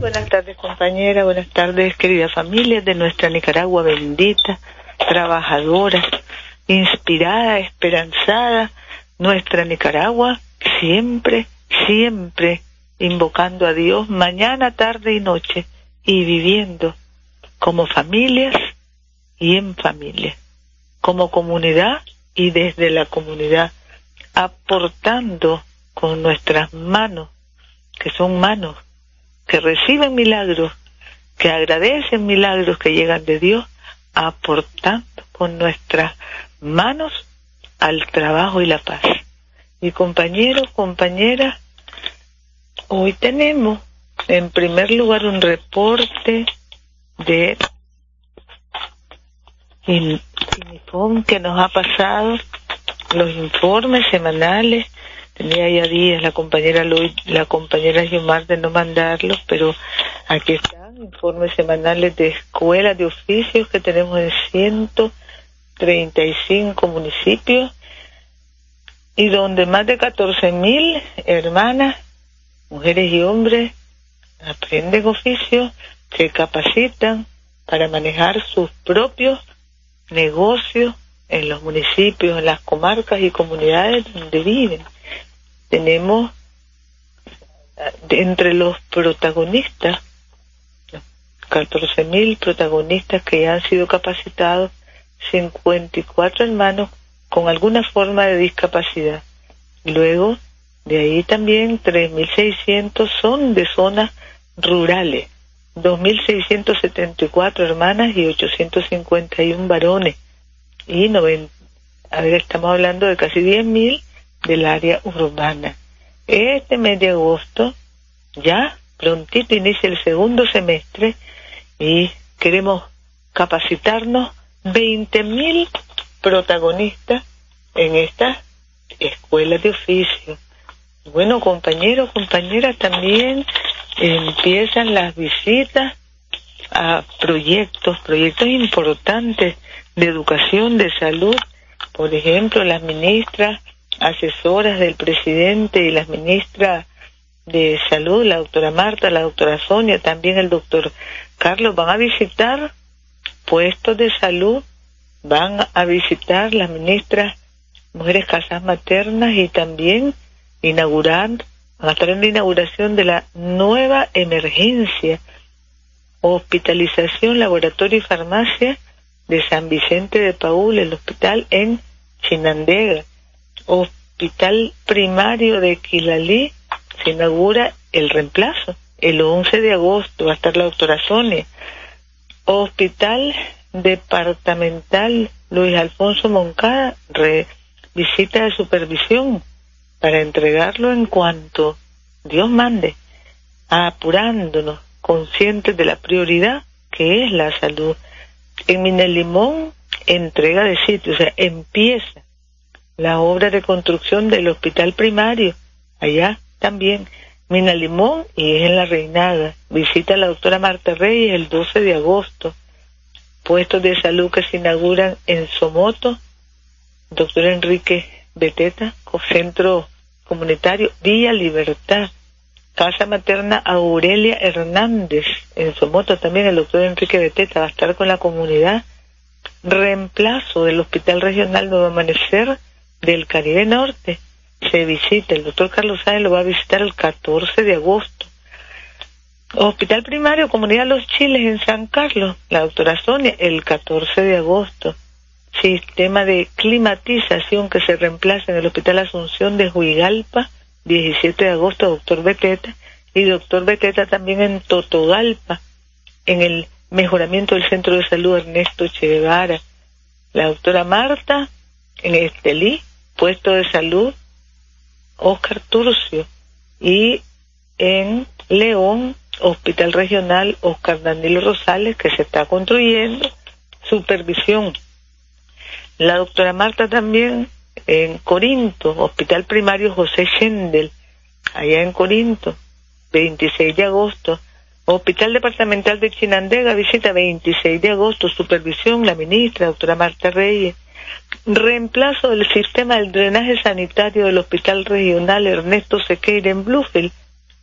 Buenas tardes compañera, buenas tardes querida familia de nuestra Nicaragua bendita, trabajadora, inspirada, esperanzada, nuestra Nicaragua siempre, siempre invocando a Dios mañana, tarde y noche y viviendo como familias y en familia, como comunidad y desde la comunidad, aportando con nuestras manos, que son manos que reciben milagros, que agradecen milagros que llegan de Dios, aportando con nuestras manos al trabajo y la paz. Y compañeros, compañeras, hoy tenemos en primer lugar un reporte de INIFON que nos ha pasado los informes semanales tenía ya días la compañera Luis, la compañera Yomar de no mandarlos, pero aquí están informes semanales de escuelas de oficios que tenemos en 135 municipios y donde más de 14 mil hermanas, mujeres y hombres aprenden oficios, se capacitan para manejar sus propios negocios en los municipios, en las comarcas y comunidades donde viven tenemos entre los protagonistas, 14.000 protagonistas que han sido capacitados, 54 hermanos con alguna forma de discapacidad. Luego, de ahí también 3.600 son de zonas rurales, 2.674 hermanas y 851 varones. Y a ver, estamos hablando de casi 10.000 del área urbana. Este mes de agosto, ya prontito inicia el segundo semestre y queremos capacitarnos 20.000 protagonistas en estas escuelas de oficio. Bueno, compañeros, compañeras, también empiezan las visitas a proyectos, proyectos importantes de educación, de salud. Por ejemplo, las ministras asesoras del presidente y las ministras de salud, la doctora Marta, la doctora Sonia, también el doctor Carlos, van a visitar puestos de salud, van a visitar las ministras Mujeres Casas Maternas y también inaugurar, van a estar en la inauguración de la nueva emergencia, hospitalización, laboratorio y farmacia de San Vicente de Paul, el hospital en Chinandega. Hospital Primario de Quilalí se inaugura el reemplazo. El 11 de agosto va a estar la doctora Sonia. Hospital Departamental Luis Alfonso Moncada, visita de supervisión para entregarlo en cuanto Dios mande, apurándonos, conscientes de la prioridad que es la salud. En Minelimón, entrega de sitio, o sea, empieza la obra de construcción del hospital primario, allá también, Mina Limón, y es en La Reinada. Visita a la doctora Marta Reyes el 12 de agosto. Puestos de salud que se inauguran en Somoto, doctor Enrique Beteta, centro comunitario Villa Libertad. Casa materna Aurelia Hernández, en Somoto también el doctor Enrique Beteta va a estar con la comunidad. Reemplazo del Hospital Regional Nuevo Amanecer del Caribe Norte se visita, el doctor Carlos Sáenz lo va a visitar el 14 de agosto. Hospital Primario Comunidad Los Chiles en San Carlos, la doctora Sonia, el 14 de agosto. Sistema de climatización que se reemplaza en el Hospital Asunción de Huigalpa, 17 de agosto, doctor Beteta, y doctor Beteta también en Totogalpa, en el mejoramiento del Centro de Salud Ernesto Che La doctora Marta, en Estelí, puesto de salud Oscar Turcio y en León Hospital Regional Oscar Danilo Rosales, que se está construyendo, supervisión. La doctora Marta también en Corinto, Hospital Primario José Schendel, allá en Corinto, 26 de agosto. Hospital Departamental de Chinandega, visita 26 de agosto, supervisión, la ministra, doctora Marta Reyes. Reemplazo del sistema del drenaje sanitario del Hospital Regional Ernesto Sequeira en Bluefield,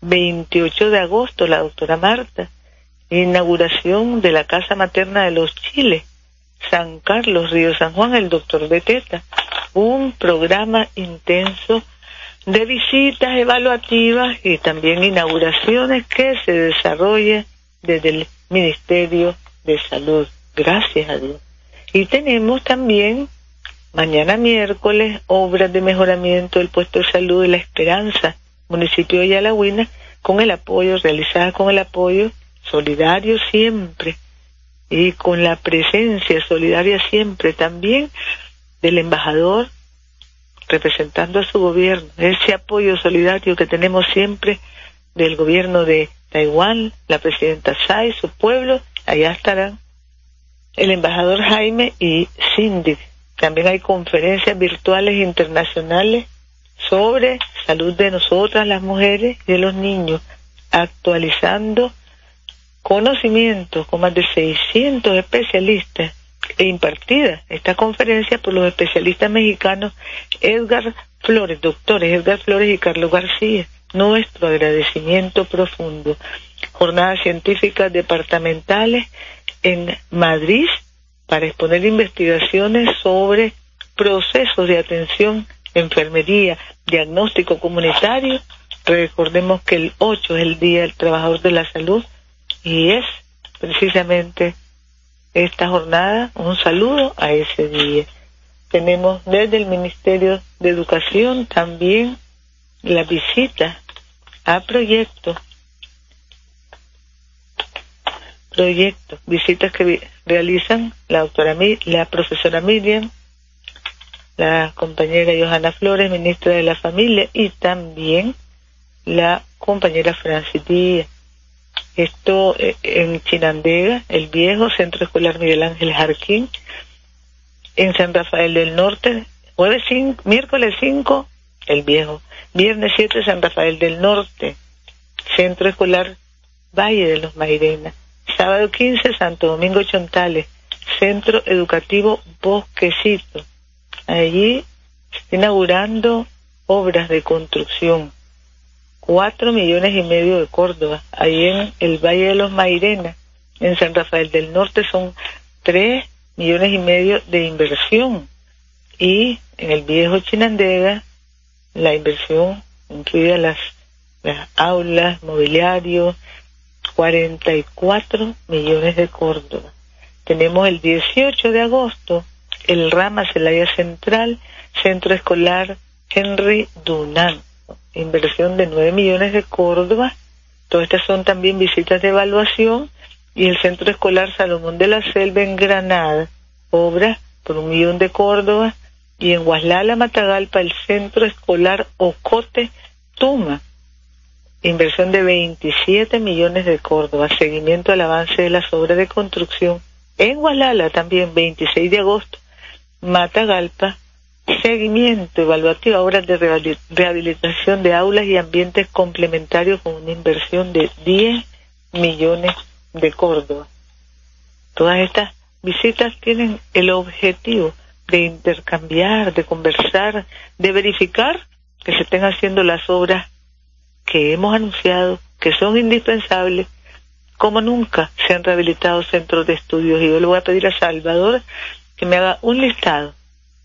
28 de agosto, la doctora Marta. Inauguración de la Casa Materna de los Chiles, San Carlos, Río San Juan, el doctor Beteta. Un programa intenso de visitas evaluativas y también inauguraciones que se desarrolla desde el Ministerio de Salud. Gracias a Dios. Y tenemos también mañana miércoles obras de mejoramiento del puesto de salud de La Esperanza, municipio de Yalahuina, con el apoyo, realizadas con el apoyo solidario siempre y con la presencia solidaria siempre también del embajador representando a su gobierno, ese apoyo solidario que tenemos siempre del gobierno de Taiwán, la presidenta Tsai, su pueblo, allá estarán el embajador Jaime y Cindy. También hay conferencias virtuales internacionales sobre salud de nosotras, las mujeres y de los niños, actualizando conocimientos con más de 600 especialistas e impartida esta conferencia por los especialistas mexicanos Edgar Flores, doctores Edgar Flores y Carlos García. Nuestro agradecimiento profundo. Jornadas científicas departamentales en Madrid para exponer investigaciones sobre procesos de atención, enfermería, diagnóstico comunitario. Recordemos que el 8 es el Día del Trabajador de la Salud y es precisamente esta jornada un saludo a ese día. Tenemos desde el Ministerio de Educación también la visita a proyectos, proyectos, visitas que realizan la doctora, la profesora Miriam, la compañera Johanna Flores, ministra de la Familia, y también la compañera Francis Díaz. Esto eh, en Chinandega, el viejo Centro Escolar Miguel Ángel Jarquín, en San Rafael del Norte, jueves miércoles 5, el viejo, viernes 7, San Rafael del Norte, Centro Escolar Valle de los Mairena, sábado 15, Santo Domingo Chontales, Centro Educativo Bosquecito. Allí está inaugurando obras de construcción cuatro millones y medio de Córdoba. Ahí en el Valle de los Mairena, en San Rafael del Norte, son tres millones y medio de inversión. Y en el viejo Chinandega, la inversión incluye las, las aulas, mobiliario, 44 millones de Córdoba. Tenemos el 18 de agosto el Rama Celaya Central, Centro Escolar Henry Dunant inversión de 9 millones de Córdoba. Todas estas son también visitas de evaluación y el Centro Escolar Salomón de la Selva en Granada, obra por un millón de Córdoba, y en Guaslala, Matagalpa, el Centro Escolar Ocote Tuma, inversión de 27 millones de Córdoba, seguimiento al avance de las obras de construcción. En Guaslala también, 26 de agosto, Matagalpa, seguimiento evaluativo, obras de rehabilitación de aulas y ambientes complementarios con una inversión de 10 millones de Córdoba. Todas estas visitas tienen el objetivo de intercambiar, de conversar, de verificar que se estén haciendo las obras que hemos anunciado, que son indispensables, como nunca se han rehabilitado centros de estudios. Y yo le voy a pedir a Salvador que me haga un listado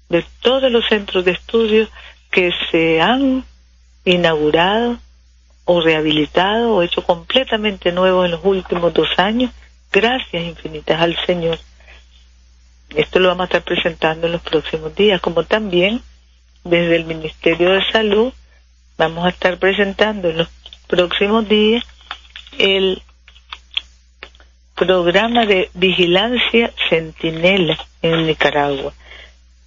de todos los centros de estudio que se han inaugurado o rehabilitado o hecho completamente nuevos en los últimos dos años, gracias infinitas al Señor. Esto lo vamos a estar presentando en los próximos días, como también desde el Ministerio de Salud vamos a estar presentando en los próximos días el programa de vigilancia Centinela en Nicaragua.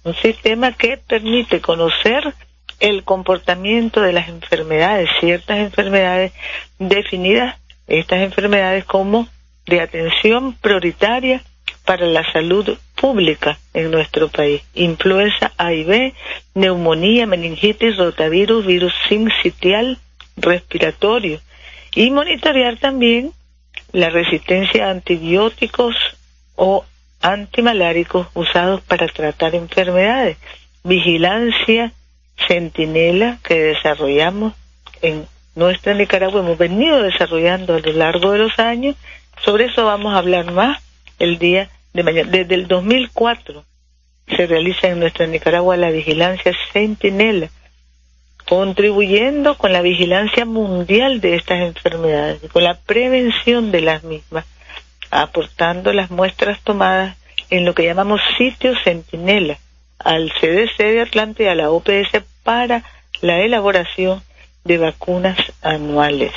Un sistema que permite conocer el comportamiento de las enfermedades, ciertas enfermedades definidas estas enfermedades como de atención prioritaria para la salud pública en nuestro país. Influenza A y B, neumonía, meningitis, rotavirus, virus sincitial, respiratorio. Y monitorear también la resistencia a antibióticos o antimaláricos usados para tratar enfermedades. Vigilancia centinela que desarrollamos en nuestra Nicaragua, hemos venido desarrollando a lo largo de los años. Sobre eso vamos a hablar más el día de mañana. Desde el 2004 se realiza en nuestra Nicaragua la vigilancia centinela, contribuyendo con la vigilancia mundial de estas enfermedades, con la prevención de las mismas, aportando las muestras tomadas en lo que llamamos sitio centinela al CDC de Atlanta y a la OPS para la elaboración de vacunas anuales.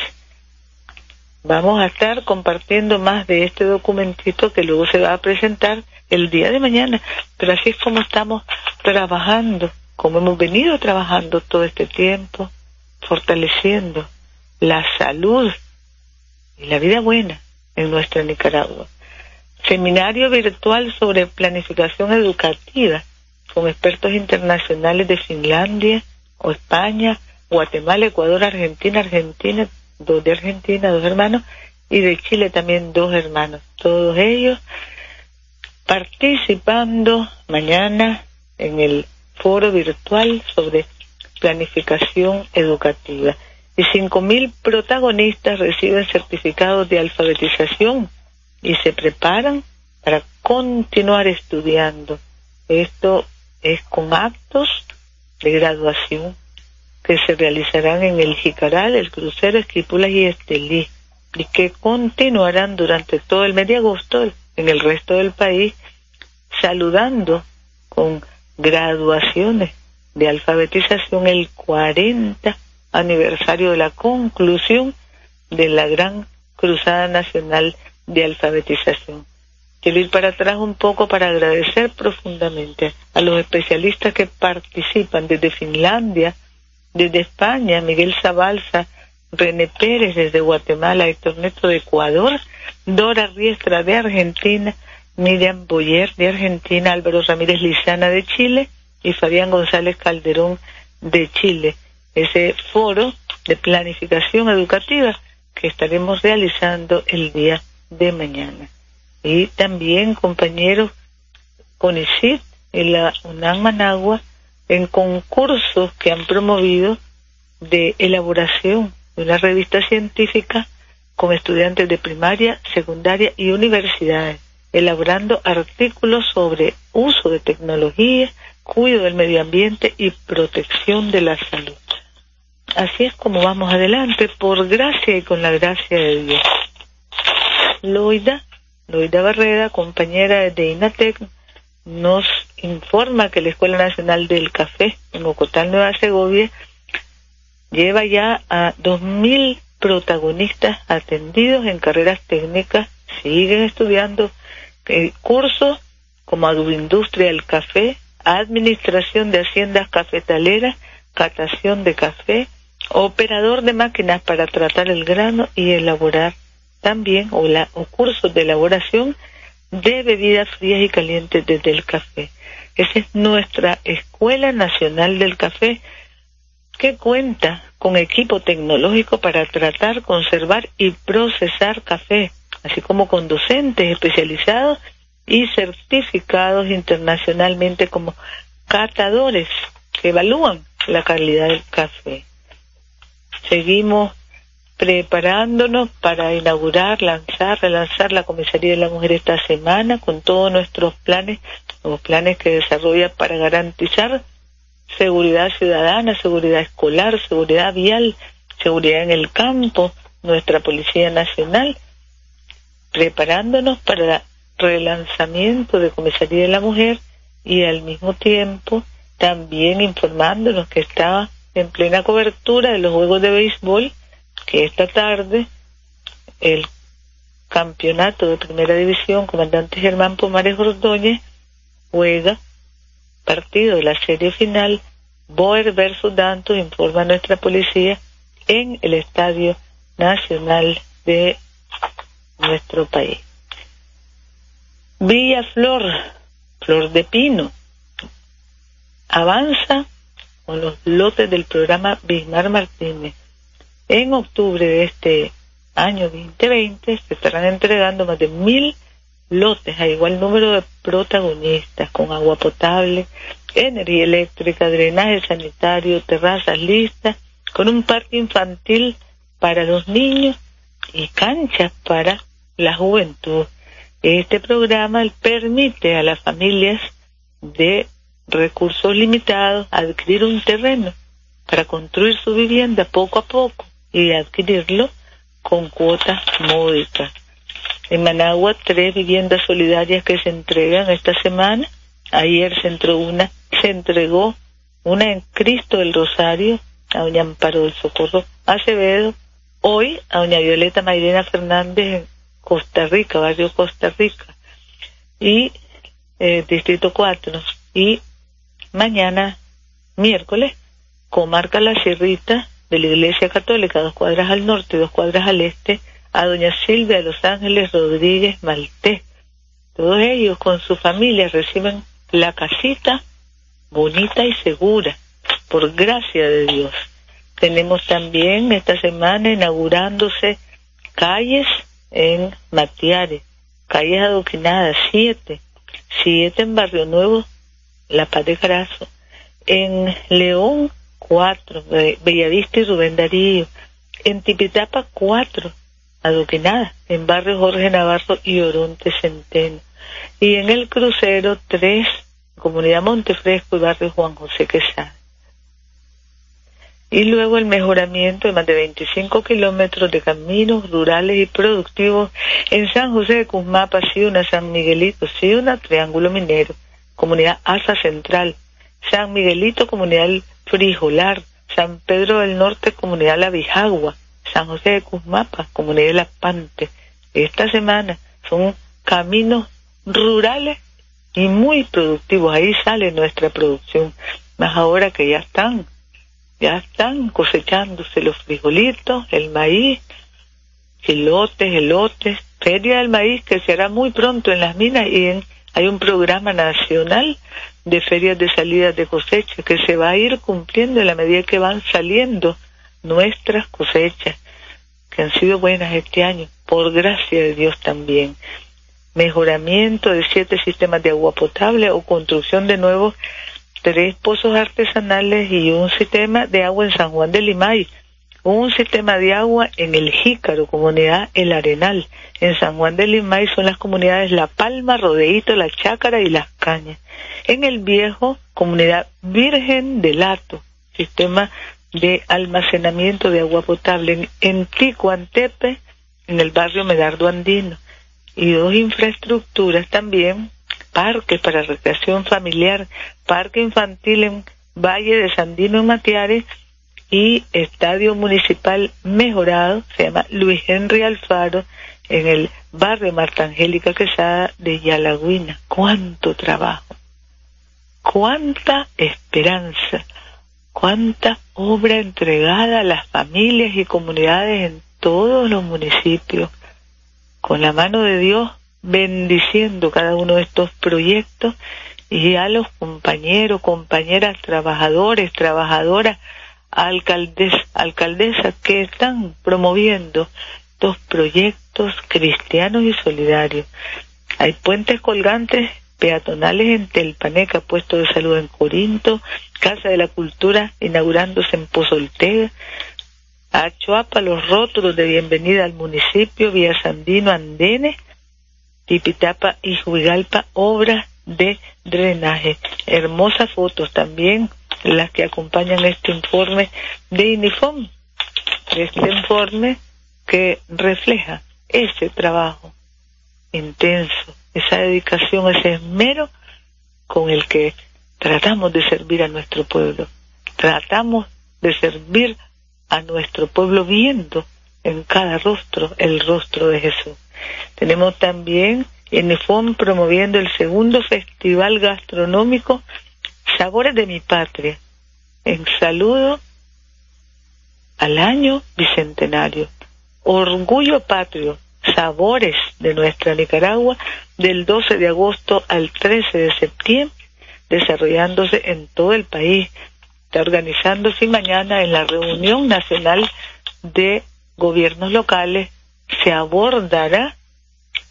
Vamos a estar compartiendo más de este documentito que luego se va a presentar el día de mañana, pero así es como estamos trabajando, como hemos venido trabajando todo este tiempo, fortaleciendo la salud y la vida buena en nuestra Nicaragua. Seminario virtual sobre planificación educativa con expertos internacionales de Finlandia o España, Guatemala, Ecuador, Argentina, Argentina, dos de Argentina, dos hermanos, y de Chile también dos hermanos. Todos ellos participando mañana en el foro virtual sobre planificación educativa. Y cinco mil protagonistas reciben certificados de alfabetización y se preparan para continuar estudiando. Esto es con actos de graduación que se realizarán en el Jicaral, el Crucero, Esquipulas y Estelí, y que continuarán durante todo el mes de agosto en el resto del país, saludando con graduaciones de alfabetización el 40 aniversario de la conclusión de la gran Cruzada Nacional de Alfabetización. Quiero ir para atrás un poco para agradecer profundamente a los especialistas que participan desde Finlandia, desde España, Miguel Zabalza, René Pérez desde Guatemala, Héctor Neto de Ecuador, Dora Riestra de Argentina, Miriam Boyer de Argentina, Álvaro Ramírez Lizana de Chile y Fabián González Calderón de Chile. Ese foro de planificación educativa que estaremos realizando el día de mañana. Y también compañeros con ICIT en la UNAM Managua en concursos que han promovido de elaboración de una revista científica con estudiantes de primaria, secundaria y universidades, elaborando artículos sobre uso de tecnología, cuidado del medio ambiente y protección de la salud. Así es como vamos adelante, por gracia y con la gracia de Dios. Loida, Loida Barrera, compañera de INATEC, nos informa que la Escuela Nacional del Café en Ocotal, Nueva Segovia, lleva ya a 2.000 protagonistas atendidos en carreras técnicas, siguen estudiando eh, cursos como agroindustria del café, administración de haciendas cafetaleras, catación de café, operador de máquinas para tratar el grano y elaborar también o, la, o cursos de elaboración de bebidas frías y calientes desde el café. Esa es nuestra Escuela Nacional del Café, que cuenta con equipo tecnológico para tratar, conservar y procesar café, así como con docentes especializados y certificados internacionalmente como catadores que evalúan la calidad del café. Seguimos preparándonos para inaugurar, lanzar, relanzar la Comisaría de la Mujer esta semana con todos nuestros planes, los planes que desarrolla para garantizar seguridad ciudadana, seguridad escolar, seguridad vial, seguridad en el campo, nuestra Policía Nacional, preparándonos para el relanzamiento de Comisaría de la Mujer y al mismo tiempo también informándonos que estaba en plena cobertura de los Juegos de Béisbol que esta tarde el campeonato de primera división, comandante Germán Pomares Ordóñez, juega partido de la serie final, Boer versus Danto, informa nuestra policía, en el Estadio Nacional de nuestro país. Villa Flor, Flor de Pino, avanza con los lotes del programa Bismar Martínez. En octubre de este año 2020 se estarán entregando más de mil lotes a igual número de protagonistas con agua potable, energía eléctrica, drenaje sanitario, terrazas listas, con un parque infantil para los niños y canchas para la juventud. Este programa permite a las familias de recursos limitados adquirir un terreno para construir su vivienda poco a poco y adquirirlo con cuotas módicas. En Managua, tres viviendas solidarias que se entregan esta semana. Ayer se entregó una, se entregó una en Cristo del Rosario a doña Amparo del Socorro Acevedo, hoy a doña Violeta Mayrena Fernández en Costa Rica, barrio Costa Rica, y eh, Distrito 4, y mañana, miércoles, comarca La Sierrita de la Iglesia Católica, dos cuadras al norte, dos cuadras al este, a doña Silvia Los Ángeles Rodríguez Maltés. Todos ellos con su familia reciben la casita bonita y segura, por gracia de Dios. Tenemos también esta semana inaugurándose calles en Matiares, calles adoquinadas, siete, siete en Barrio Nuevo, La Paz de Carazo, en León, cuatro, Bellavista y Rubén Darío, en Tipitapa, cuatro, adoquinadas, en Barrio Jorge Navarro y Oronte Centeno, y en el crucero, tres, Comunidad Montefresco y Barrio Juan José Quesada. Y luego el mejoramiento de más de 25 kilómetros de caminos rurales y productivos en San José de Cusmapa, Ciuna, San Miguelito, Ciuna, Triángulo Minero, Comunidad Asa Central, San Miguelito, Comunidad Frijolar, San Pedro del Norte, Comunidad La Vijagua, San José de Cusmapa, Comunidad La Pante. Esta semana son caminos rurales y muy productivos. Ahí sale nuestra producción. Más ahora que ya están ya están cosechándose los frijolitos, el maíz, elotes, elotes, feria del maíz que se hará muy pronto en las minas y hay un programa nacional de ferias de salida de cosecha que se va a ir cumpliendo en la medida que van saliendo nuestras cosechas, que han sido buenas este año, por gracia de Dios también. Mejoramiento de siete sistemas de agua potable o construcción de nuevos tres pozos artesanales y un sistema de agua en San Juan de Limay, un sistema de agua en el Jícaro, comunidad El Arenal. En San Juan de Limay son las comunidades La Palma, Rodeito, La Chácara y Las Cañas. En el Viejo, comunidad Virgen de Lato, sistema de almacenamiento de agua potable. En, Ticuantepe, en el barrio Medardo Andino. Y dos infraestructuras también parques para recreación familiar, parque infantil en Valle de Sandino en Matiares y estadio municipal mejorado, se llama Luis Henry Alfaro, en el barrio Marta Angélica Quesada de Yalagüina. ¡Cuánto trabajo! ¡Cuánta esperanza! ¡Cuánta obra entregada a las familias y comunidades en todos los municipios! Con la mano de Dios bendiciendo cada uno de estos proyectos y a los compañeros, compañeras, trabajadores, trabajadoras, alcaldes, alcaldesas que están promoviendo estos proyectos cristianos y solidarios. Hay puentes colgantes peatonales en Telpaneca, puesto de salud en Corinto, Casa de la Cultura inaugurándose en Pozoltega, a Chuapa los rótulos de bienvenida al municipio, Vía Sandino, Andenes, Tipitapa y Juigalpa, obras de drenaje. Hermosas fotos también las que acompañan este informe de INIFOM, este informe que refleja ese trabajo intenso, esa dedicación, ese esmero con el que tratamos de servir a nuestro pueblo. Tratamos de servir a nuestro pueblo viendo en cada rostro el rostro de Jesús. Tenemos también en EFON promoviendo el segundo festival gastronómico Sabores de mi Patria, en saludo al año bicentenario. Orgullo Patrio, Sabores de nuestra Nicaragua, del 12 de agosto al 13 de septiembre, desarrollándose en todo el país. Está organizándose mañana en la reunión nacional de gobiernos locales se abordará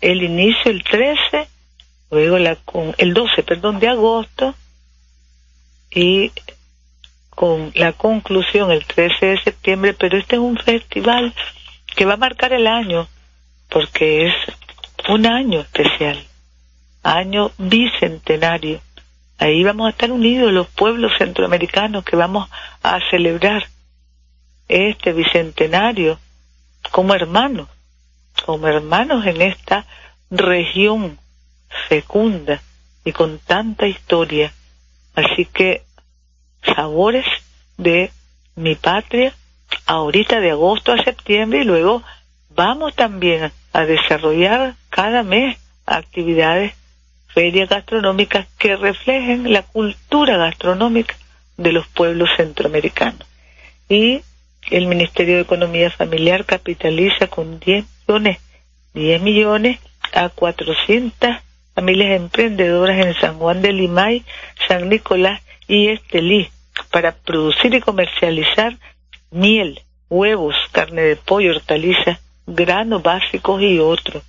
el inicio el 13, luego la, con, el 12, perdón, de agosto y con la conclusión el 13 de septiembre, pero este es un festival que va a marcar el año porque es un año especial, año bicentenario. Ahí vamos a estar unidos los pueblos centroamericanos que vamos a celebrar este bicentenario como hermanos, como hermanos en esta región fecunda y con tanta historia. Así que sabores de mi patria, ahorita de agosto a septiembre y luego vamos también a desarrollar cada mes actividades, ferias gastronómicas que reflejen la cultura gastronómica de los pueblos centroamericanos. Y el Ministerio de Economía Familiar capitaliza con 10 millones, 10 millones a 400 familias emprendedoras en San Juan de Limay, San Nicolás y Estelí para producir y comercializar miel, huevos, carne de pollo, hortalizas, granos básicos y otros.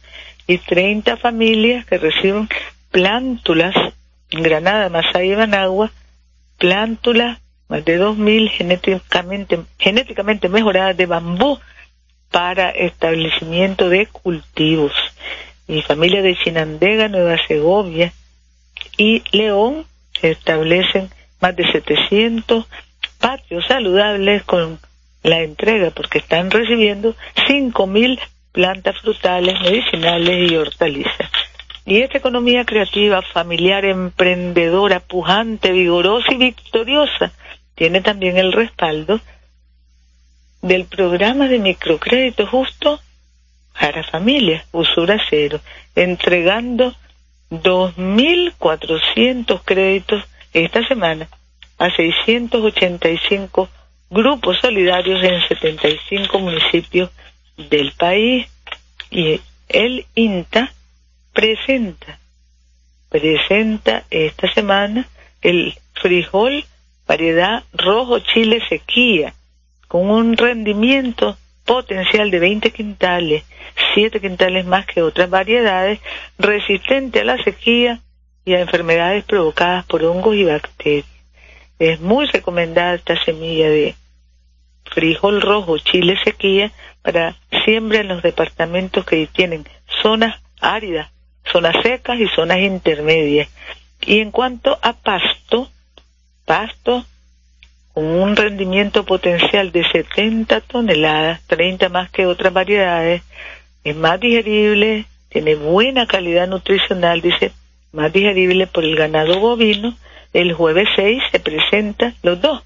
Y 30 familias que reciben plántulas en Granada, Masaya y Managua, plántulas más de 2.000 genéticamente, genéticamente mejoradas de bambú para establecimiento de cultivos. Y familias de Chinandega, Nueva Segovia y León establecen más de 700 patios saludables con la entrega, porque están recibiendo 5.000 plantas frutales, medicinales y hortalizas. Y esta economía creativa, familiar, emprendedora, pujante, vigorosa y victoriosa tiene también el respaldo del programa de microcrédito justo para familias, usura cero, entregando 2.400 créditos esta semana a 685 grupos solidarios en 75 municipios del país. Y el INTA presenta, presenta esta semana el frijol variedad rojo chile sequía, con un rendimiento potencial de 20 quintales, 7 quintales más que otras variedades, resistente a la sequía y a enfermedades provocadas por hongos y bacterias. Es muy recomendada esta semilla de frijol rojo chile sequía para siembra en los departamentos que tienen zonas áridas, zonas secas y zonas intermedias. Y en cuanto a pasto, pasto con un rendimiento potencial de 70 toneladas, 30 más que otras variedades, es más digerible, tiene buena calidad nutricional, dice, más digerible por el ganado bovino. El jueves 6 se presenta los dos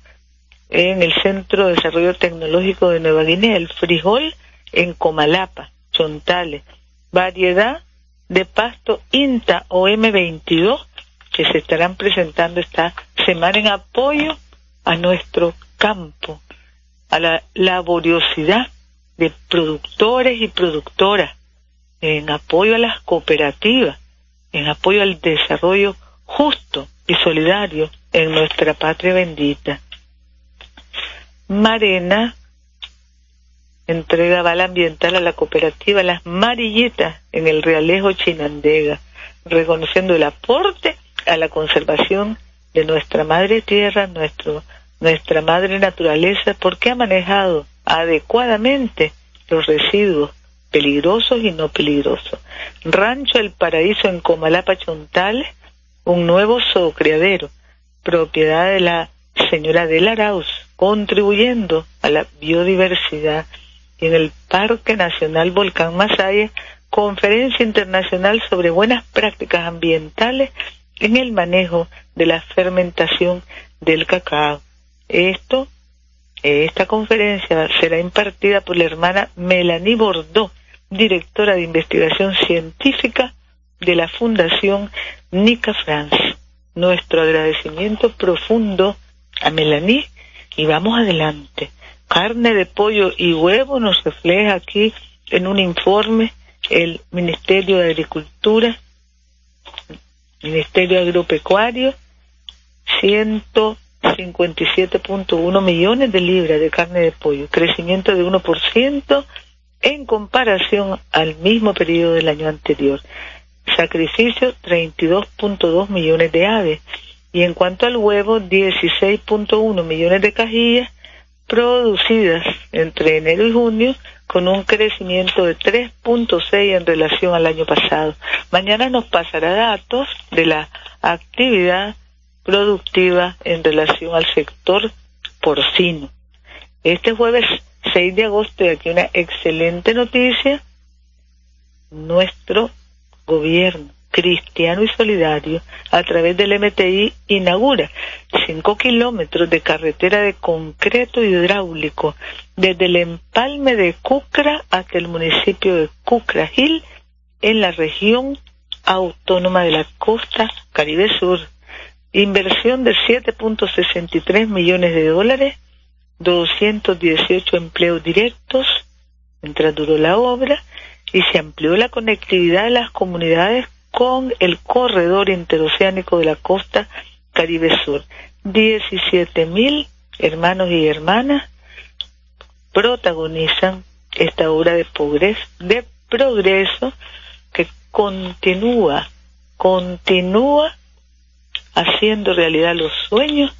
en el Centro de Desarrollo Tecnológico de Nueva Guinea, el frijol en Comalapa, Chontales, variedad de pasto INTA o M22 que se estarán presentando esta semana en apoyo a nuestro campo, a la laboriosidad de productores y productoras, en apoyo a las cooperativas, en apoyo al desarrollo justo y solidario en nuestra patria bendita. Marena entrega bala ambiental a la cooperativa Las Marillitas en el Realejo Chinandega, reconociendo el aporte a la conservación de nuestra madre tierra, nuestro, nuestra madre naturaleza, porque ha manejado adecuadamente los residuos peligrosos y no peligrosos. Rancho El Paraíso en Comalapa Chontales, un nuevo zoocriadero, propiedad de la señora del Arauz, contribuyendo a la biodiversidad. En el Parque Nacional Volcán Masaya, conferencia internacional sobre buenas prácticas ambientales en el manejo de la fermentación del cacao. Esto, esta conferencia será impartida por la hermana Melanie Bordeaux, directora de investigación científica de la Fundación Nica France. Nuestro agradecimiento profundo a Melanie y vamos adelante. Carne de pollo y huevo nos refleja aquí en un informe el Ministerio de Agricultura, Ministerio Agropecuario, 157.1 millones de libras de carne de pollo, crecimiento de 1% en comparación al mismo periodo del año anterior. Sacrificio 32.2 millones de aves y en cuanto al huevo 16.1 millones de cajillas producidas entre enero y junio con un crecimiento de 3.6 en relación al año pasado. Mañana nos pasará datos de la actividad productiva en relación al sector porcino. Este jueves 6 de agosto, y aquí una excelente noticia, nuestro gobierno cristiano y solidario a través del MTI inaugura cinco kilómetros de carretera de concreto hidráulico desde el empalme de Cucra hasta el municipio de Cucra Gil en la región autónoma de la costa Caribe Sur. Inversión de 7.63 millones de dólares, 218 empleos directos, mientras duró la obra, y se amplió la conectividad de las comunidades con el corredor interoceánico de la costa Caribe Sur. 17 mil hermanos y hermanas protagonizan esta obra de progreso, de progreso que continúa, continúa haciendo realidad los sueños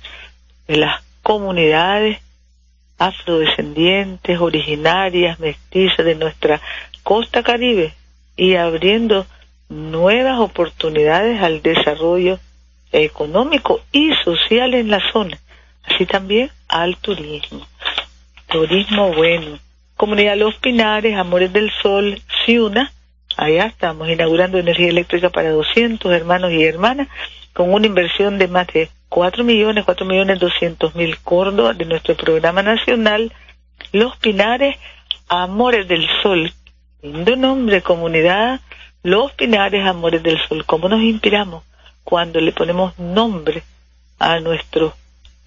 de las comunidades afrodescendientes, originarias, mestizas de nuestra costa caribe y abriendo nuevas oportunidades al desarrollo económico y social en la zona, así también al turismo. Turismo bueno. Comunidad Los Pinares, Amores del Sol, Ciuna, allá estamos inaugurando energía eléctrica para 200 hermanos y hermanas con una inversión de más de 4 millones, 4 millones 200 mil Córdoba de nuestro programa nacional Los Pinares, Amores del Sol. Lindo nombre, comunidad los pinares amores del sol, ¿cómo nos inspiramos cuando le ponemos nombre a nuestro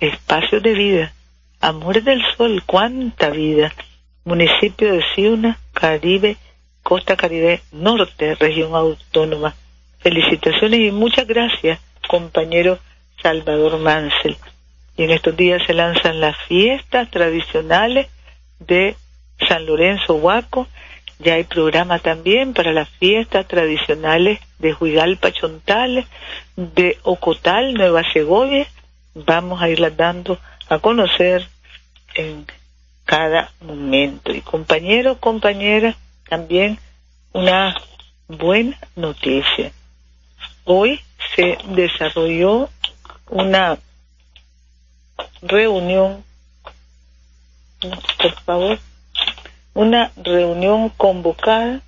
espacio de vida? Amores del sol, cuánta vida. Municipio de Ciuna, Caribe, Costa Caribe Norte, región autónoma. Felicitaciones y muchas gracias, compañero Salvador Mansell. Y en estos días se lanzan las fiestas tradicionales de San Lorenzo Huaco ya hay programa también para las fiestas tradicionales de Huigalpa Chontales, de Ocotal, Nueva Segovia. Vamos a irlas dando a conocer en cada momento. Y compañero, compañera, también una buena noticia. Hoy se desarrolló una reunión, por favor, una reunión convocada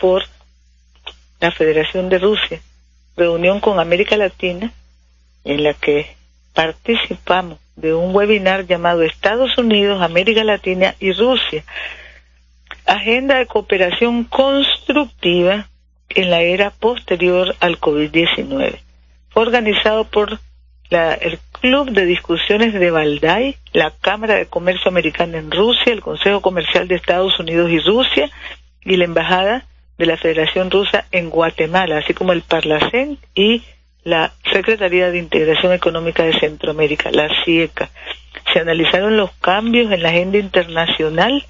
por la Federación de Rusia, reunión con América Latina, en la que participamos de un webinar llamado Estados Unidos, América Latina y Rusia, Agenda de Cooperación Constructiva en la era posterior al COVID-19. organizado por el Club de Discusiones de Valdai, la Cámara de Comercio Americana en Rusia, el Consejo Comercial de Estados Unidos y Rusia y la Embajada de la Federación Rusa en Guatemala, así como el Parlacén y la Secretaría de Integración Económica de Centroamérica, la CIECA. Se analizaron los cambios en la agenda internacional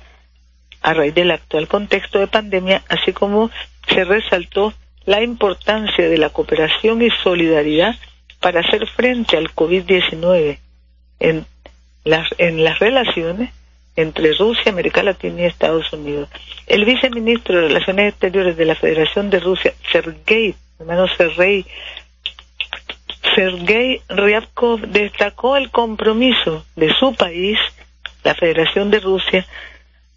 a raíz del actual contexto de pandemia, así como se resaltó la importancia de la cooperación y solidaridad para hacer frente al COVID-19 en las, en las relaciones entre Rusia, América Latina y Estados Unidos. El viceministro de Relaciones Exteriores de la Federación de Rusia, Sergei, hermano Sergei, Sergei Ryabkov, destacó el compromiso de su país, la Federación de Rusia,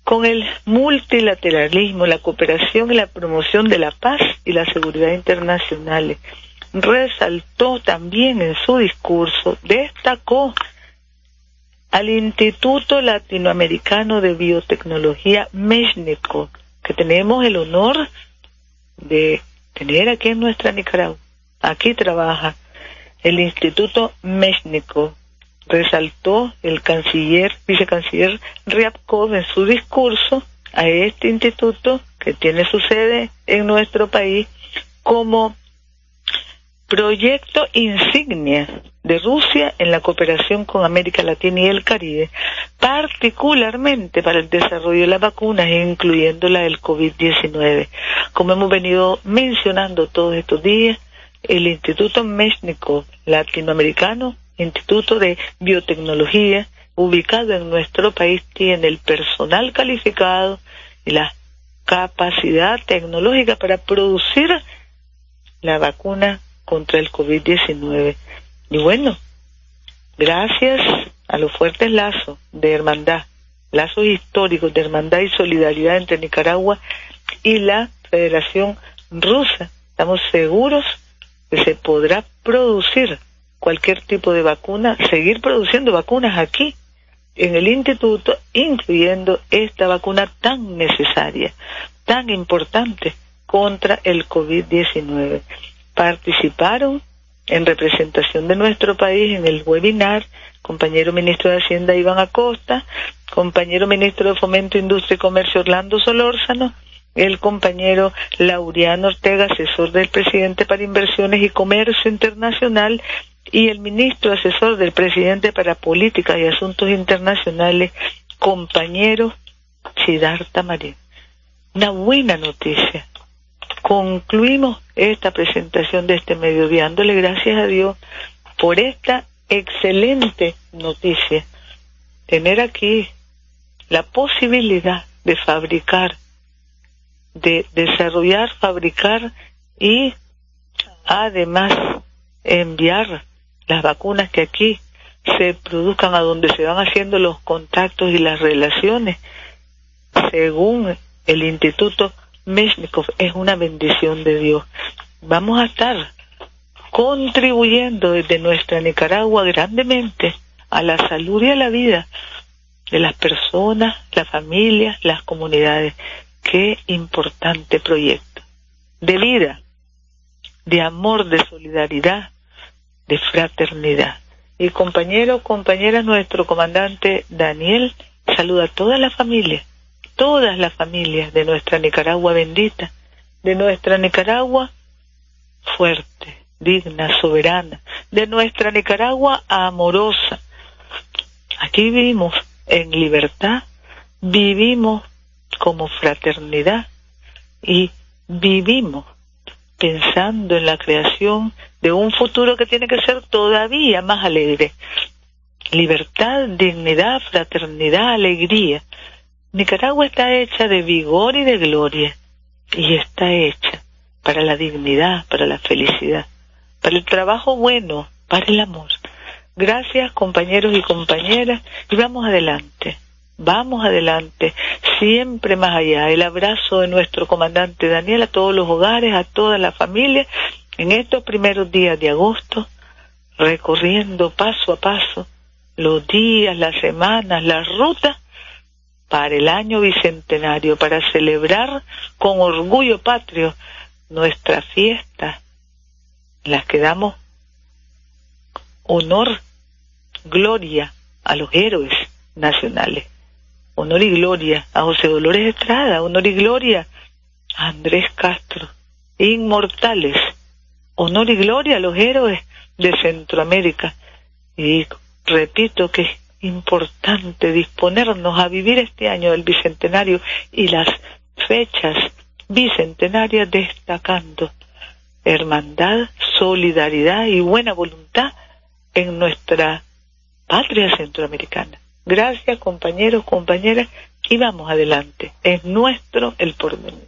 con el multilateralismo, la cooperación y la promoción de la paz y la seguridad internacionales resaltó también en su discurso, destacó al Instituto Latinoamericano de Biotecnología México, que tenemos el honor de tener aquí en nuestra Nicaragua. Aquí trabaja el Instituto México. Resaltó el canciller, vicecanciller Ryabkov en su discurso a este instituto que tiene su sede en nuestro país como proyecto insignia de Rusia en la cooperación con América Latina y el Caribe, particularmente para el desarrollo de las vacunas, incluyendo la del COVID-19. Como hemos venido mencionando todos estos días, el Instituto Meshnikov Latinoamericano, Instituto de Biotecnología, ubicado en nuestro país, tiene el personal calificado y la capacidad tecnológica para producir la vacuna contra el COVID-19. Y bueno, gracias a los fuertes lazos de hermandad, lazos históricos de hermandad y solidaridad entre Nicaragua y la Federación Rusa, estamos seguros que se podrá producir cualquier tipo de vacuna, seguir produciendo vacunas aquí en el instituto, incluyendo esta vacuna tan necesaria, tan importante contra el COVID-19 participaron en representación de nuestro país en el webinar compañero ministro de Hacienda Iván Acosta, compañero ministro de Fomento, Industria y Comercio Orlando Solórzano, el compañero Lauriano Ortega, asesor del presidente para Inversiones y Comercio Internacional, y el ministro asesor del presidente para Política y Asuntos Internacionales, compañero Siddhartha Marín. Una buena noticia concluimos esta presentación de este mediodía dándole gracias a Dios por esta excelente noticia. Tener aquí la posibilidad de fabricar, de desarrollar, fabricar y además enviar las vacunas que aquí se produzcan a donde se van haciendo los contactos y las relaciones según el Instituto Meshnikov es una bendición de Dios. Vamos a estar contribuyendo desde nuestra Nicaragua grandemente a la salud y a la vida de las personas, las familias, las comunidades. Qué importante proyecto de vida, de amor, de solidaridad, de fraternidad. Y compañero, compañera, nuestro comandante Daniel saluda a toda la familia todas las familias de nuestra Nicaragua bendita, de nuestra Nicaragua fuerte, digna, soberana, de nuestra Nicaragua amorosa. Aquí vivimos en libertad, vivimos como fraternidad y vivimos pensando en la creación de un futuro que tiene que ser todavía más alegre. Libertad, dignidad, fraternidad, alegría. Nicaragua está hecha de vigor y de gloria y está hecha para la dignidad, para la felicidad, para el trabajo bueno, para el amor. Gracias compañeros y compañeras y vamos adelante, vamos adelante, siempre más allá. El abrazo de nuestro comandante Daniel a todos los hogares, a toda la familia en estos primeros días de agosto, recorriendo paso a paso los días, las semanas, las rutas para el año bicentenario, para celebrar con orgullo patrio nuestra fiesta, en las que damos honor, gloria a los héroes nacionales, honor y gloria a José Dolores Estrada, honor y gloria a Andrés Castro, inmortales, honor y gloria a los héroes de Centroamérica. Y repito que importante disponernos a vivir este año del Bicentenario y las fechas bicentenarias destacando hermandad, solidaridad y buena voluntad en nuestra patria centroamericana. Gracias compañeros, compañeras, y vamos adelante. Es nuestro el porvenir.